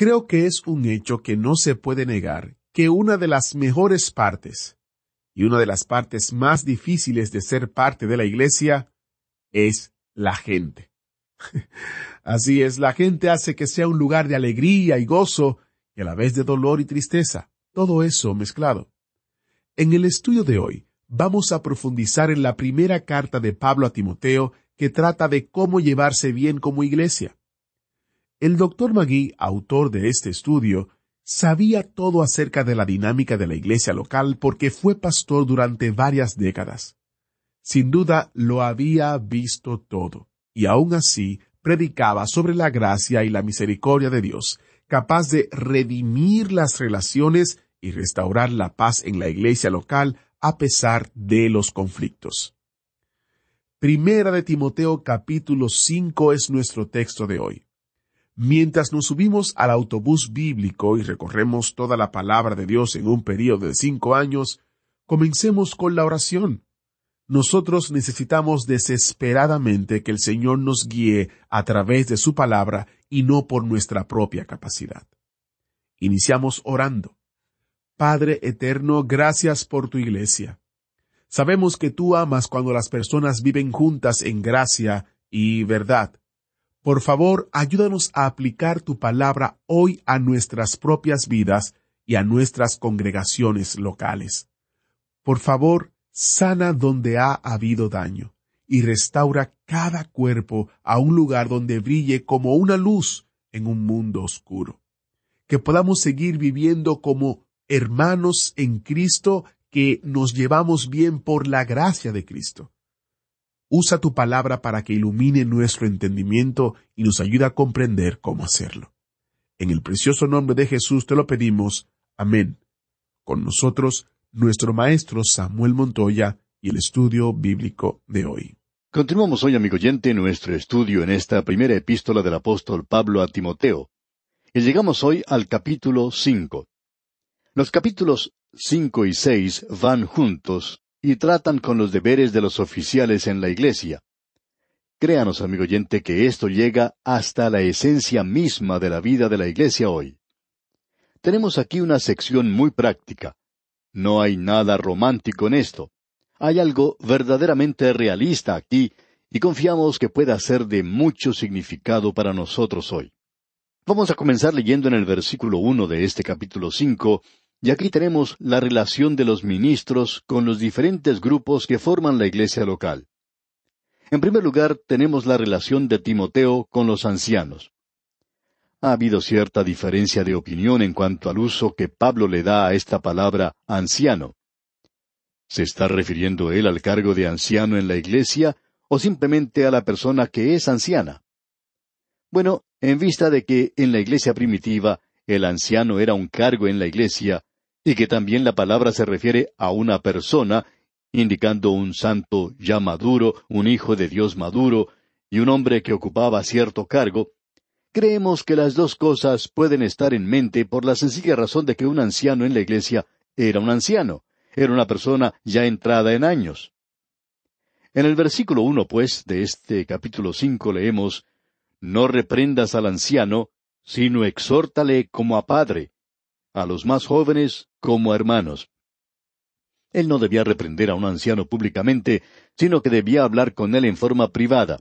Creo que es un hecho que no se puede negar que una de las mejores partes y una de las partes más difíciles de ser parte de la iglesia es la gente. Así es, la gente hace que sea un lugar de alegría y gozo y a la vez de dolor y tristeza, todo eso mezclado. En el estudio de hoy vamos a profundizar en la primera carta de Pablo a Timoteo que trata de cómo llevarse bien como iglesia. El doctor Magui, autor de este estudio, sabía todo acerca de la dinámica de la iglesia local porque fue pastor durante varias décadas. Sin duda lo había visto todo, y aún así predicaba sobre la gracia y la misericordia de Dios, capaz de redimir las relaciones y restaurar la paz en la iglesia local a pesar de los conflictos. Primera de Timoteo capítulo 5 es nuestro texto de hoy. Mientras nos subimos al autobús bíblico y recorremos toda la palabra de Dios en un periodo de cinco años, comencemos con la oración. Nosotros necesitamos desesperadamente que el Señor nos guíe a través de su palabra y no por nuestra propia capacidad. Iniciamos orando. Padre eterno, gracias por tu iglesia. Sabemos que tú amas cuando las personas viven juntas en gracia y verdad. Por favor, ayúdanos a aplicar tu palabra hoy a nuestras propias vidas y a nuestras congregaciones locales. Por favor, sana donde ha habido daño y restaura cada cuerpo a un lugar donde brille como una luz en un mundo oscuro. Que podamos seguir viviendo como hermanos en Cristo que nos llevamos bien por la gracia de Cristo. Usa tu palabra para que ilumine nuestro entendimiento y nos ayude a comprender cómo hacerlo. En el precioso nombre de Jesús te lo pedimos. Amén. Con nosotros, nuestro maestro Samuel Montoya y el estudio bíblico de hoy. Continuamos hoy, amigo oyente, nuestro estudio en esta primera epístola del apóstol Pablo a Timoteo. Y llegamos hoy al capítulo cinco. Los capítulos cinco y seis van juntos y tratan con los deberes de los oficiales en la iglesia. Créanos, amigo oyente, que esto llega hasta la esencia misma de la vida de la iglesia hoy. Tenemos aquí una sección muy práctica. No hay nada romántico en esto. Hay algo verdaderamente realista aquí, y confiamos que pueda ser de mucho significado para nosotros hoy. Vamos a comenzar leyendo en el versículo uno de este capítulo cinco, y aquí tenemos la relación de los ministros con los diferentes grupos que forman la iglesia local. En primer lugar, tenemos la relación de Timoteo con los ancianos. Ha habido cierta diferencia de opinión en cuanto al uso que Pablo le da a esta palabra anciano. ¿Se está refiriendo él al cargo de anciano en la iglesia o simplemente a la persona que es anciana? Bueno, en vista de que en la iglesia primitiva el anciano era un cargo en la iglesia, y que también la palabra se refiere a una persona, indicando un santo ya maduro, un hijo de Dios maduro, y un hombre que ocupaba cierto cargo, creemos que las dos cosas pueden estar en mente por la sencilla razón de que un anciano en la iglesia era un anciano, era una persona ya entrada en años. En el versículo uno, pues, de este capítulo cinco leemos No reprendas al anciano, sino exhórtale como a padre, a los más jóvenes como hermanos. Él no debía reprender a un anciano públicamente, sino que debía hablar con él en forma privada.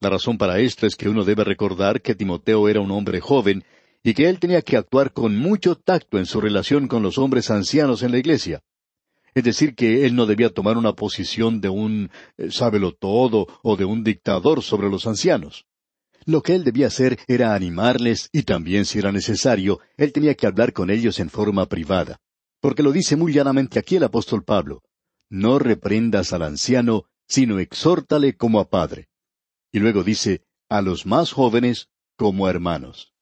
La razón para esto es que uno debe recordar que Timoteo era un hombre joven y que él tenía que actuar con mucho tacto en su relación con los hombres ancianos en la iglesia. Es decir, que él no debía tomar una posición de un eh, sábelo todo o de un dictador sobre los ancianos. Lo que él debía hacer era animarles y también, si era necesario, él tenía que hablar con ellos en forma privada. Porque lo dice muy llanamente aquí el apóstol Pablo. No reprendas al anciano, sino exhórtale como a padre. Y luego dice, a los más jóvenes como hermanos.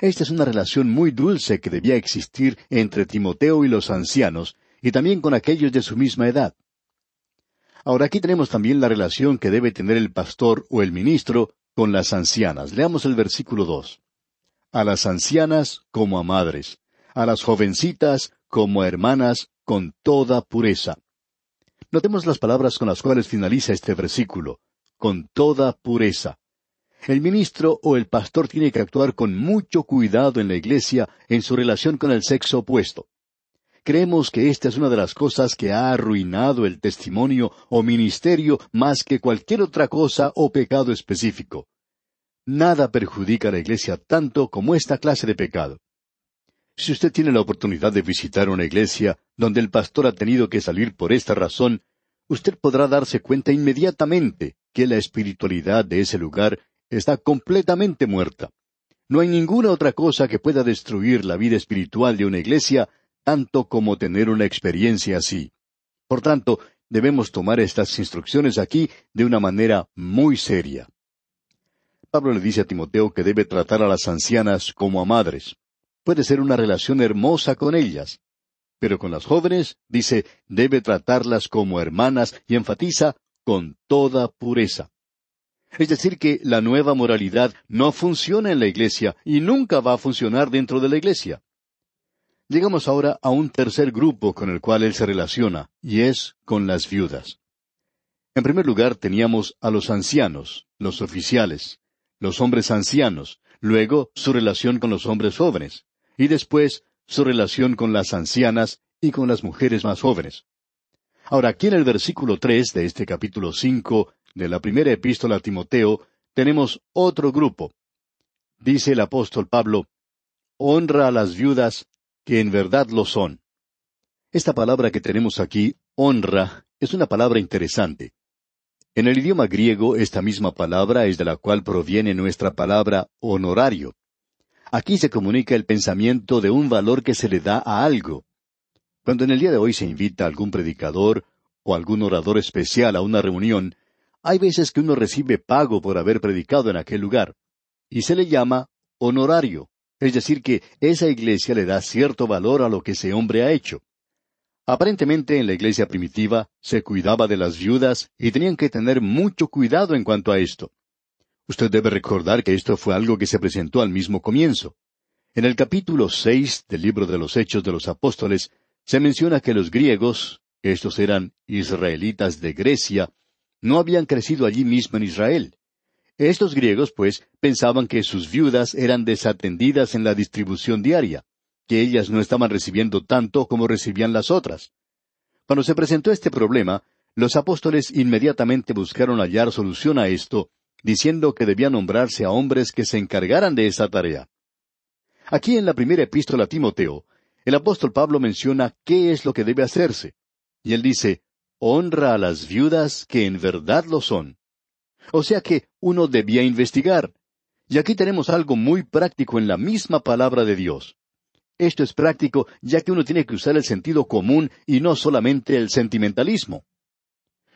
Esta es una relación muy dulce que debía existir entre Timoteo y los ancianos, y también con aquellos de su misma edad. Ahora aquí tenemos también la relación que debe tener el pastor o el ministro con las ancianas. Leamos el versículo dos. A las ancianas como a madres, a las jovencitas como a hermanas con toda pureza. Notemos las palabras con las cuales finaliza este versículo, con toda pureza. El ministro o el pastor tiene que actuar con mucho cuidado en la iglesia en su relación con el sexo opuesto. Creemos que esta es una de las cosas que ha arruinado el testimonio o ministerio más que cualquier otra cosa o pecado específico. Nada perjudica a la iglesia tanto como esta clase de pecado. Si usted tiene la oportunidad de visitar una iglesia donde el pastor ha tenido que salir por esta razón, usted podrá darse cuenta inmediatamente que la espiritualidad de ese lugar está completamente muerta. No hay ninguna otra cosa que pueda destruir la vida espiritual de una iglesia tanto como tener una experiencia así. Por tanto, debemos tomar estas instrucciones aquí de una manera muy seria. Pablo le dice a Timoteo que debe tratar a las ancianas como a madres. Puede ser una relación hermosa con ellas. Pero con las jóvenes, dice, debe tratarlas como hermanas y enfatiza con toda pureza. Es decir, que la nueva moralidad no funciona en la iglesia y nunca va a funcionar dentro de la iglesia. Llegamos ahora a un tercer grupo con el cual él se relaciona, y es con las viudas. En primer lugar teníamos a los ancianos, los oficiales, los hombres ancianos, luego su relación con los hombres jóvenes, y después su relación con las ancianas y con las mujeres más jóvenes. Ahora, aquí en el versículo tres de este capítulo cinco de la primera epístola a Timoteo, tenemos otro grupo. Dice el apóstol Pablo, honra a las viudas que en verdad lo son. Esta palabra que tenemos aquí, honra, es una palabra interesante. En el idioma griego, esta misma palabra es de la cual proviene nuestra palabra honorario. Aquí se comunica el pensamiento de un valor que se le da a algo. Cuando en el día de hoy se invita a algún predicador o algún orador especial a una reunión, hay veces que uno recibe pago por haber predicado en aquel lugar, y se le llama honorario, es decir, que esa iglesia le da cierto valor a lo que ese hombre ha hecho. Aparentemente en la iglesia primitiva se cuidaba de las viudas y tenían que tener mucho cuidado en cuanto a esto. Usted debe recordar que esto fue algo que se presentó al mismo comienzo. En el capítulo seis del libro de los Hechos de los Apóstoles se menciona que los griegos, estos eran israelitas de Grecia, no habían crecido allí mismo en Israel. Estos griegos, pues, pensaban que sus viudas eran desatendidas en la distribución diaria, que ellas no estaban recibiendo tanto como recibían las otras. Cuando se presentó este problema, los apóstoles inmediatamente buscaron hallar solución a esto, diciendo que debía nombrarse a hombres que se encargaran de esa tarea. Aquí en la primera epístola a Timoteo, el apóstol Pablo menciona qué es lo que debe hacerse. Y él dice, honra a las viudas que en verdad lo son. O sea que uno debía investigar. Y aquí tenemos algo muy práctico en la misma palabra de Dios. Esto es práctico ya que uno tiene que usar el sentido común y no solamente el sentimentalismo.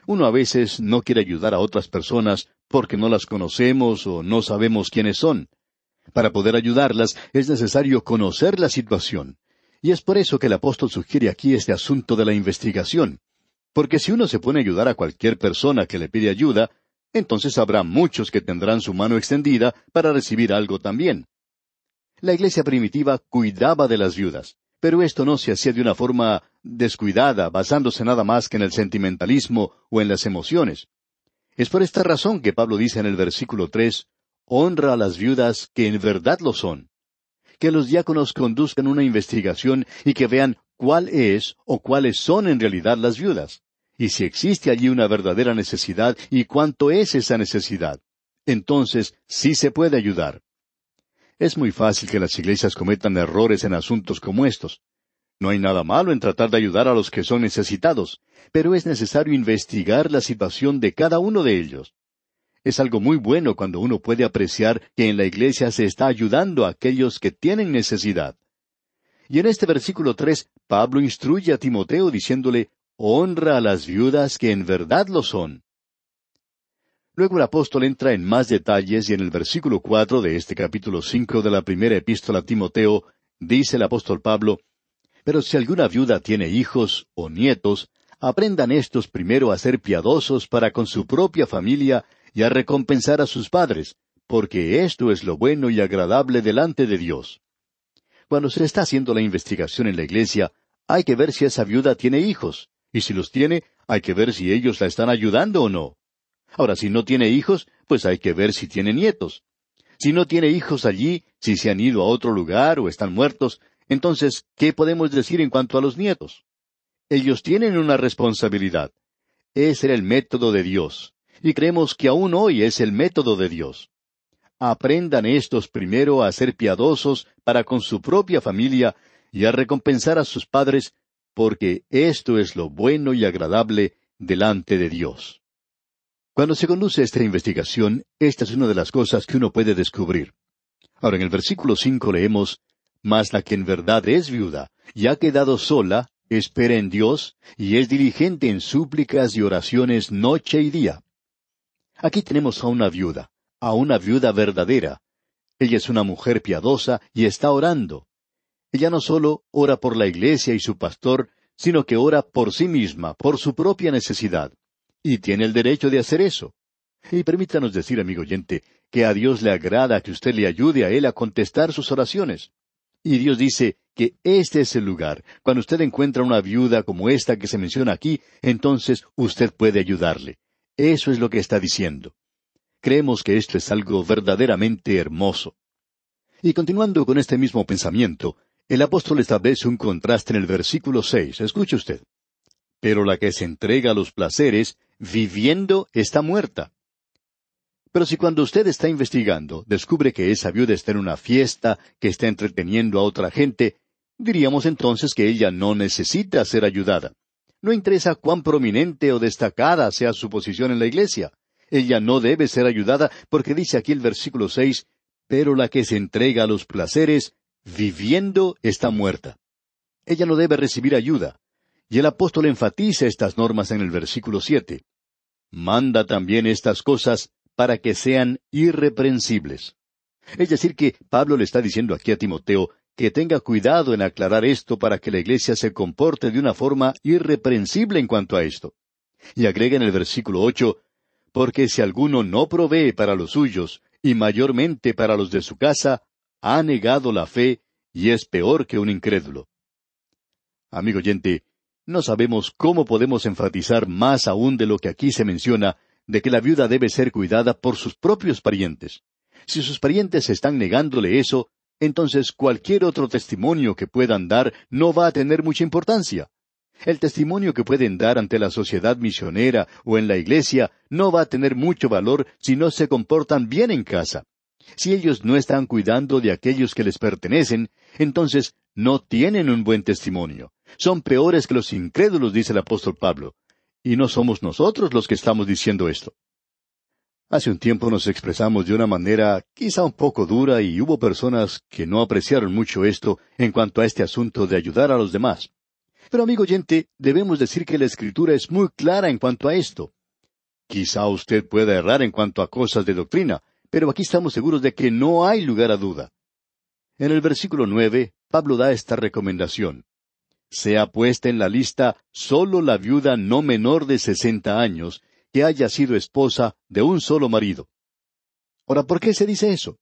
Uno a veces no quiere ayudar a otras personas porque no las conocemos o no sabemos quiénes son. Para poder ayudarlas es necesario conocer la situación. Y es por eso que el apóstol sugiere aquí este asunto de la investigación. Porque si uno se pone a ayudar a cualquier persona que le pide ayuda, entonces habrá muchos que tendrán su mano extendida para recibir algo también. La iglesia primitiva cuidaba de las viudas, pero esto no se hacía de una forma descuidada, basándose nada más que en el sentimentalismo o en las emociones. Es por esta razón que Pablo dice en el versículo tres, honra a las viudas que en verdad lo son. Que los diáconos conduzcan una investigación y que vean cuál es o cuáles son en realidad las viudas y si existe allí una verdadera necesidad y cuánto es esa necesidad. Entonces sí se puede ayudar. Es muy fácil que las iglesias cometan errores en asuntos como estos. No hay nada malo en tratar de ayudar a los que son necesitados, pero es necesario investigar la situación de cada uno de ellos. Es algo muy bueno cuando uno puede apreciar que en la iglesia se está ayudando a aquellos que tienen necesidad. Y en este versículo tres, Pablo instruye a Timoteo diciéndole, honra a las viudas que en verdad lo son. Luego el apóstol entra en más detalles y en el versículo cuatro de este capítulo cinco de la primera epístola a Timoteo, dice el apóstol Pablo, Pero si alguna viuda tiene hijos o nietos, aprendan estos primero a ser piadosos para con su propia familia y a recompensar a sus padres, porque esto es lo bueno y agradable delante de Dios. Cuando se está haciendo la investigación en la iglesia, hay que ver si esa viuda tiene hijos, y si los tiene, hay que ver si ellos la están ayudando o no. Ahora, si no tiene hijos, pues hay que ver si tiene nietos. Si no tiene hijos allí, si se han ido a otro lugar o están muertos, entonces, ¿qué podemos decir en cuanto a los nietos? Ellos tienen una responsabilidad. Ese era el método de Dios, y creemos que aún hoy es el método de Dios. Aprendan estos primero a ser piadosos para con su propia familia y a recompensar a sus padres, porque esto es lo bueno y agradable delante de Dios. Cuando se conduce esta investigación, esta es una de las cosas que uno puede descubrir. Ahora en el versículo cinco leemos, Mas la que en verdad es viuda y ha quedado sola, espera en Dios y es diligente en súplicas y oraciones noche y día. Aquí tenemos a una viuda, a una viuda verdadera. Ella es una mujer piadosa y está orando. Ella no solo ora por la iglesia y su pastor, sino que ora por sí misma, por su propia necesidad. Y tiene el derecho de hacer eso. Y permítanos decir, amigo oyente, que a Dios le agrada que usted le ayude a Él a contestar sus oraciones. Y Dios dice que este es el lugar. Cuando usted encuentra una viuda como esta que se menciona aquí, entonces usted puede ayudarle. Eso es lo que está diciendo. Creemos que esto es algo verdaderamente hermoso. Y continuando con este mismo pensamiento, el apóstol establece un contraste en el versículo seis. Escuche usted. Pero la que se entrega a los placeres viviendo está muerta. Pero si cuando usted está investigando descubre que esa viuda está en una fiesta, que está entreteniendo a otra gente, diríamos entonces que ella no necesita ser ayudada. No interesa cuán prominente o destacada sea su posición en la iglesia. Ella no debe ser ayudada porque dice aquí el versículo seis, pero la que se entrega a los placeres, viviendo, está muerta. Ella no debe recibir ayuda. Y el apóstol enfatiza estas normas en el versículo siete. Manda también estas cosas para que sean irreprensibles. Es decir, que Pablo le está diciendo aquí a Timoteo que tenga cuidado en aclarar esto para que la iglesia se comporte de una forma irreprensible en cuanto a esto. Y agrega en el versículo ocho, porque si alguno no provee para los suyos, y mayormente para los de su casa, ha negado la fe y es peor que un incrédulo. Amigo oyente, no sabemos cómo podemos enfatizar más aún de lo que aquí se menciona, de que la viuda debe ser cuidada por sus propios parientes. Si sus parientes están negándole eso, entonces cualquier otro testimonio que puedan dar no va a tener mucha importancia. El testimonio que pueden dar ante la sociedad misionera o en la iglesia no va a tener mucho valor si no se comportan bien en casa. Si ellos no están cuidando de aquellos que les pertenecen, entonces no tienen un buen testimonio. Son peores que los incrédulos, dice el apóstol Pablo. Y no somos nosotros los que estamos diciendo esto. Hace un tiempo nos expresamos de una manera quizá un poco dura y hubo personas que no apreciaron mucho esto en cuanto a este asunto de ayudar a los demás. Pero amigo oyente, debemos decir que la escritura es muy clara en cuanto a esto. Quizá usted pueda errar en cuanto a cosas de doctrina, pero aquí estamos seguros de que no hay lugar a duda. En el versículo nueve, Pablo da esta recomendación. Sea puesta en la lista sólo la viuda no menor de sesenta años, que haya sido esposa de un solo marido. Ahora, ¿por qué se dice eso?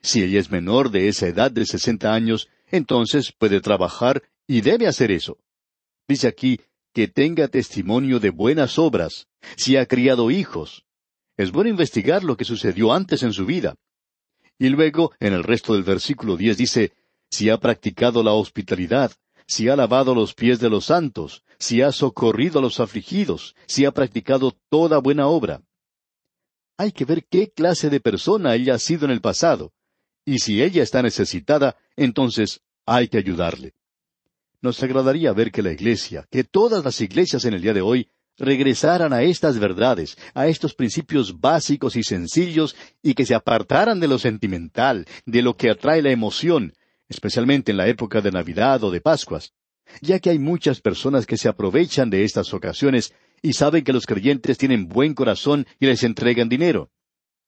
Si ella es menor de esa edad de sesenta años, entonces puede trabajar y debe hacer eso. Dice aquí que tenga testimonio de buenas obras, si ha criado hijos. Es bueno investigar lo que sucedió antes en su vida. Y luego, en el resto del versículo diez dice, si ha practicado la hospitalidad, si ha lavado los pies de los santos, si ha socorrido a los afligidos, si ha practicado toda buena obra. Hay que ver qué clase de persona ella ha sido en el pasado, y si ella está necesitada, entonces hay que ayudarle. Nos agradaría ver que la Iglesia, que todas las iglesias en el día de hoy, regresaran a estas verdades, a estos principios básicos y sencillos, y que se apartaran de lo sentimental, de lo que atrae la emoción, especialmente en la época de Navidad o de Pascuas, ya que hay muchas personas que se aprovechan de estas ocasiones y saben que los creyentes tienen buen corazón y les entregan dinero.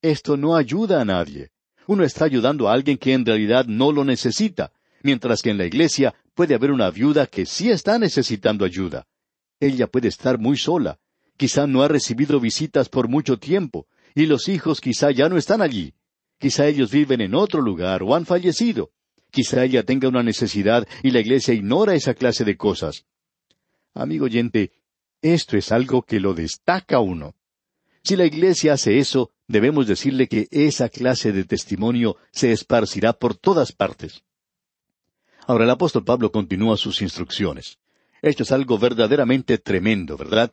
Esto no ayuda a nadie. Uno está ayudando a alguien que en realidad no lo necesita, mientras que en la iglesia puede haber una viuda que sí está necesitando ayuda. Ella puede estar muy sola, quizá no ha recibido visitas por mucho tiempo, y los hijos quizá ya no están allí. Quizá ellos viven en otro lugar o han fallecido. Quizá ella tenga una necesidad y la iglesia ignora esa clase de cosas. Amigo oyente, esto es algo que lo destaca uno. Si la iglesia hace eso, debemos decirle que esa clase de testimonio se esparcirá por todas partes. Ahora el apóstol Pablo continúa sus instrucciones. Esto es algo verdaderamente tremendo, ¿verdad?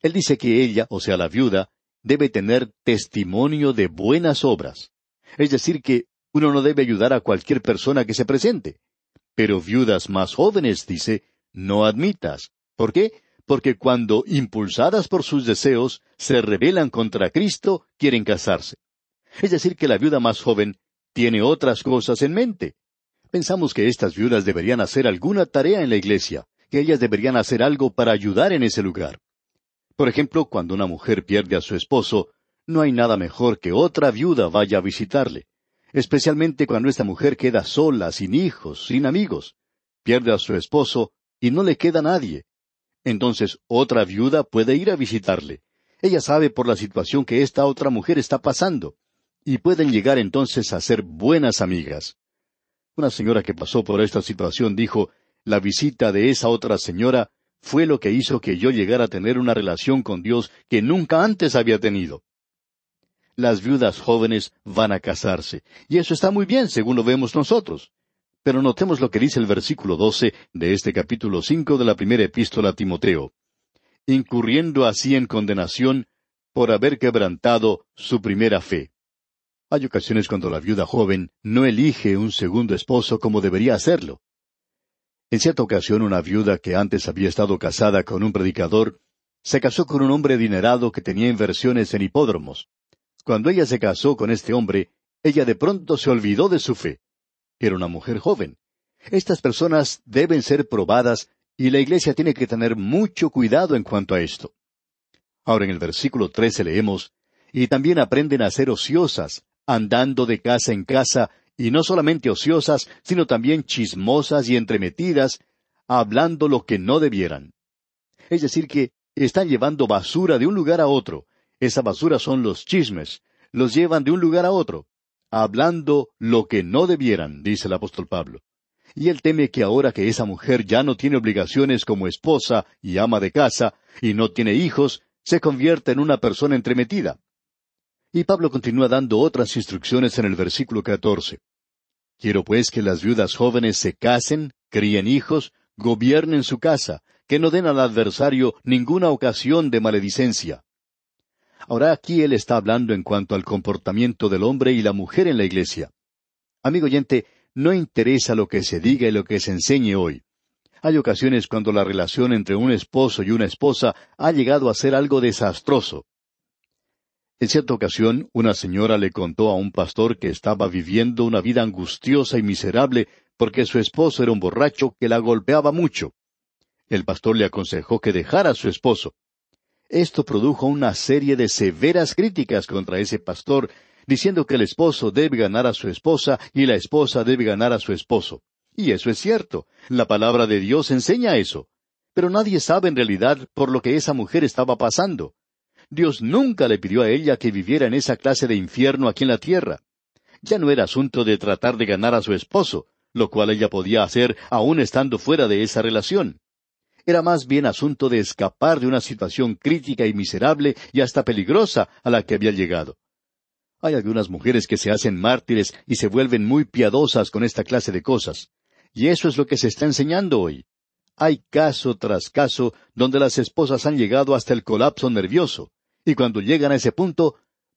Él dice que ella, o sea, la viuda, debe tener testimonio de buenas obras. Es decir, que uno no debe ayudar a cualquier persona que se presente. Pero viudas más jóvenes, dice, no admitas. ¿Por qué? Porque cuando, impulsadas por sus deseos, se rebelan contra Cristo, quieren casarse. Es decir, que la viuda más joven tiene otras cosas en mente. Pensamos que estas viudas deberían hacer alguna tarea en la iglesia, que ellas deberían hacer algo para ayudar en ese lugar. Por ejemplo, cuando una mujer pierde a su esposo, no hay nada mejor que otra viuda vaya a visitarle, especialmente cuando esta mujer queda sola, sin hijos, sin amigos, pierde a su esposo y no le queda nadie. Entonces otra viuda puede ir a visitarle. Ella sabe por la situación que esta otra mujer está pasando, y pueden llegar entonces a ser buenas amigas. Una señora que pasó por esta situación dijo, la visita de esa otra señora fue lo que hizo que yo llegara a tener una relación con Dios que nunca antes había tenido. Las viudas jóvenes van a casarse, y eso está muy bien según lo vemos nosotros. Pero notemos lo que dice el versículo doce de este capítulo cinco de la primera epístola a Timoteo. Incurriendo así en condenación por haber quebrantado su primera fe. Hay ocasiones cuando la viuda joven no elige un segundo esposo como debería hacerlo. En cierta ocasión una viuda que antes había estado casada con un predicador se casó con un hombre adinerado que tenía inversiones en hipódromos. Cuando ella se casó con este hombre, ella de pronto se olvidó de su fe. Era una mujer joven. Estas personas deben ser probadas y la iglesia tiene que tener mucho cuidado en cuanto a esto. Ahora en el versículo trece leemos, y también aprenden a ser ociosas, andando de casa en casa, y no solamente ociosas, sino también chismosas y entremetidas, hablando lo que no debieran. Es decir, que están llevando basura de un lugar a otro. Esa basura son los chismes. Los llevan de un lugar a otro, hablando lo que no debieran, dice el apóstol Pablo. Y él teme que ahora que esa mujer ya no tiene obligaciones como esposa y ama de casa, y no tiene hijos, se convierta en una persona entremetida. Y Pablo continúa dando otras instrucciones en el versículo catorce. Quiero pues que las viudas jóvenes se casen, críen hijos, gobiernen su casa, que no den al adversario ninguna ocasión de maledicencia. Ahora aquí él está hablando en cuanto al comportamiento del hombre y la mujer en la iglesia. Amigo oyente, no interesa lo que se diga y lo que se enseñe hoy. Hay ocasiones cuando la relación entre un esposo y una esposa ha llegado a ser algo desastroso. En cierta ocasión, una señora le contó a un pastor que estaba viviendo una vida angustiosa y miserable porque su esposo era un borracho que la golpeaba mucho. El pastor le aconsejó que dejara a su esposo. Esto produjo una serie de severas críticas contra ese pastor, diciendo que el esposo debe ganar a su esposa y la esposa debe ganar a su esposo. Y eso es cierto. La palabra de Dios enseña eso. Pero nadie sabe en realidad por lo que esa mujer estaba pasando. Dios nunca le pidió a ella que viviera en esa clase de infierno aquí en la tierra. Ya no era asunto de tratar de ganar a su esposo, lo cual ella podía hacer aún estando fuera de esa relación. Era más bien asunto de escapar de una situación crítica y miserable y hasta peligrosa a la que había llegado. Hay algunas mujeres que se hacen mártires y se vuelven muy piadosas con esta clase de cosas. Y eso es lo que se está enseñando hoy. Hay caso tras caso donde las esposas han llegado hasta el colapso nervioso. Y cuando llegan a ese punto,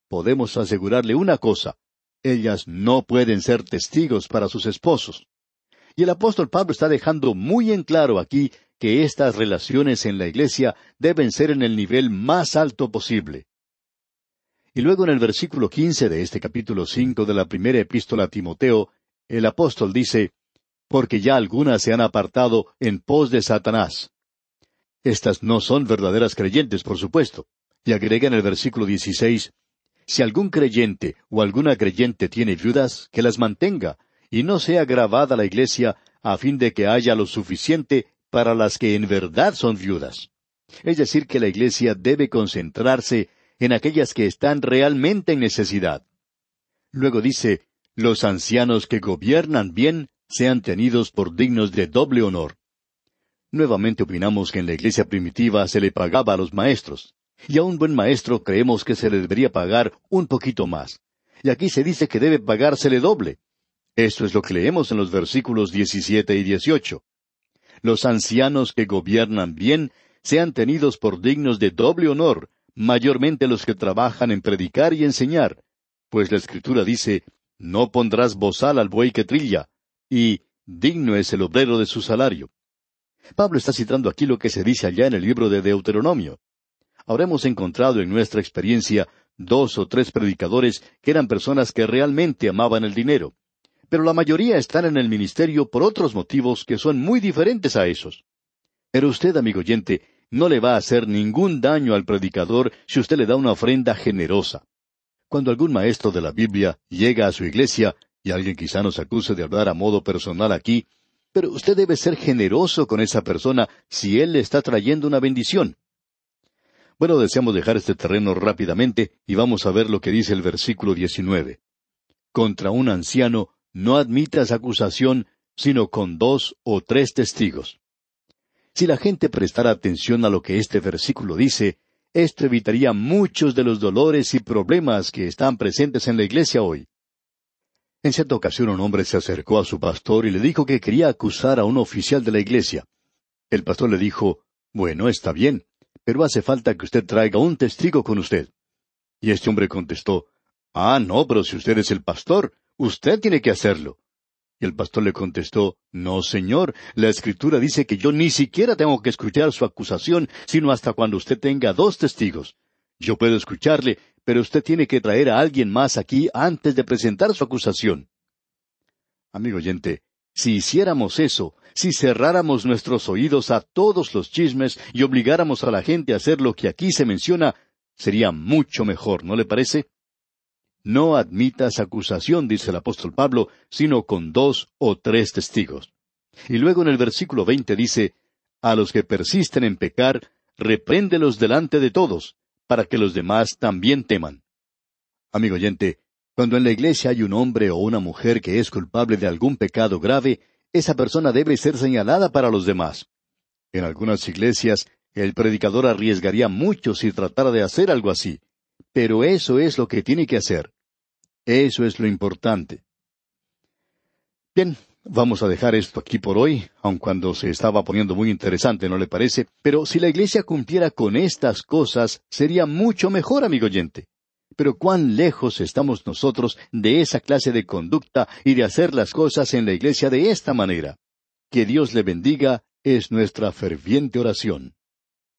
podemos asegurarle una cosa, ellas no pueden ser testigos para sus esposos. Y el apóstol Pablo está dejando muy en claro aquí que estas relaciones en la iglesia deben ser en el nivel más alto posible. Y luego en el versículo quince de este capítulo cinco de la primera epístola a Timoteo, el apóstol dice, porque ya algunas se han apartado en pos de Satanás. Estas no son verdaderas creyentes, por supuesto. Y agrega en el versículo 16, Si algún creyente o alguna creyente tiene viudas, que las mantenga, y no sea grabada la iglesia, a fin de que haya lo suficiente para las que en verdad son viudas. Es decir, que la iglesia debe concentrarse en aquellas que están realmente en necesidad. Luego dice, los ancianos que gobiernan bien sean tenidos por dignos de doble honor. Nuevamente opinamos que en la iglesia primitiva se le pagaba a los maestros, y a un buen maestro creemos que se le debería pagar un poquito más. Y aquí se dice que debe pagársele doble. Esto es lo que leemos en los versículos 17 y 18. Los ancianos que gobiernan bien sean tenidos por dignos de doble honor, mayormente los que trabajan en predicar y enseñar, pues la Escritura dice, no pondrás bozal al buey que trilla, y digno es el obrero de su salario. Pablo está citando aquí lo que se dice allá en el libro de Deuteronomio. Ahora hemos encontrado en nuestra experiencia dos o tres predicadores que eran personas que realmente amaban el dinero, pero la mayoría están en el ministerio por otros motivos que son muy diferentes a esos. Pero usted, amigo oyente, no le va a hacer ningún daño al predicador si usted le da una ofrenda generosa. Cuando algún maestro de la Biblia llega a su iglesia, y alguien quizá nos acuse de hablar a modo personal aquí, pero usted debe ser generoso con esa persona si él le está trayendo una bendición. Bueno, deseamos dejar este terreno rápidamente y vamos a ver lo que dice el versículo 19. Contra un anciano no admitas acusación sino con dos o tres testigos. Si la gente prestara atención a lo que este versículo dice, esto evitaría muchos de los dolores y problemas que están presentes en la iglesia hoy. En cierta ocasión un hombre se acercó a su pastor y le dijo que quería acusar a un oficial de la iglesia. El pastor le dijo, Bueno, está bien, pero hace falta que usted traiga un testigo con usted. Y este hombre contestó, Ah, no, pero si usted es el pastor, usted tiene que hacerlo. Y el pastor le contestó, No, señor, la escritura dice que yo ni siquiera tengo que escuchar su acusación, sino hasta cuando usted tenga dos testigos. Yo puedo escucharle, pero usted tiene que traer a alguien más aquí antes de presentar su acusación. Amigo oyente, si hiciéramos eso, si cerráramos nuestros oídos a todos los chismes y obligáramos a la gente a hacer lo que aquí se menciona, sería mucho mejor, ¿no le parece? No admitas acusación, dice el apóstol Pablo, sino con dos o tres testigos. Y luego en el versículo veinte dice, A los que persisten en pecar, repréndelos delante de todos, para que los demás también teman. Amigo oyente, cuando en la iglesia hay un hombre o una mujer que es culpable de algún pecado grave, esa persona debe ser señalada para los demás. En algunas iglesias, el predicador arriesgaría mucho si tratara de hacer algo así. Pero eso es lo que tiene que hacer. Eso es lo importante. Bien, vamos a dejar esto aquí por hoy, aun cuando se estaba poniendo muy interesante, ¿no le parece? Pero si la Iglesia cumpliera con estas cosas, sería mucho mejor, amigo oyente. Pero cuán lejos estamos nosotros de esa clase de conducta y de hacer las cosas en la Iglesia de esta manera. Que Dios le bendiga es nuestra ferviente oración.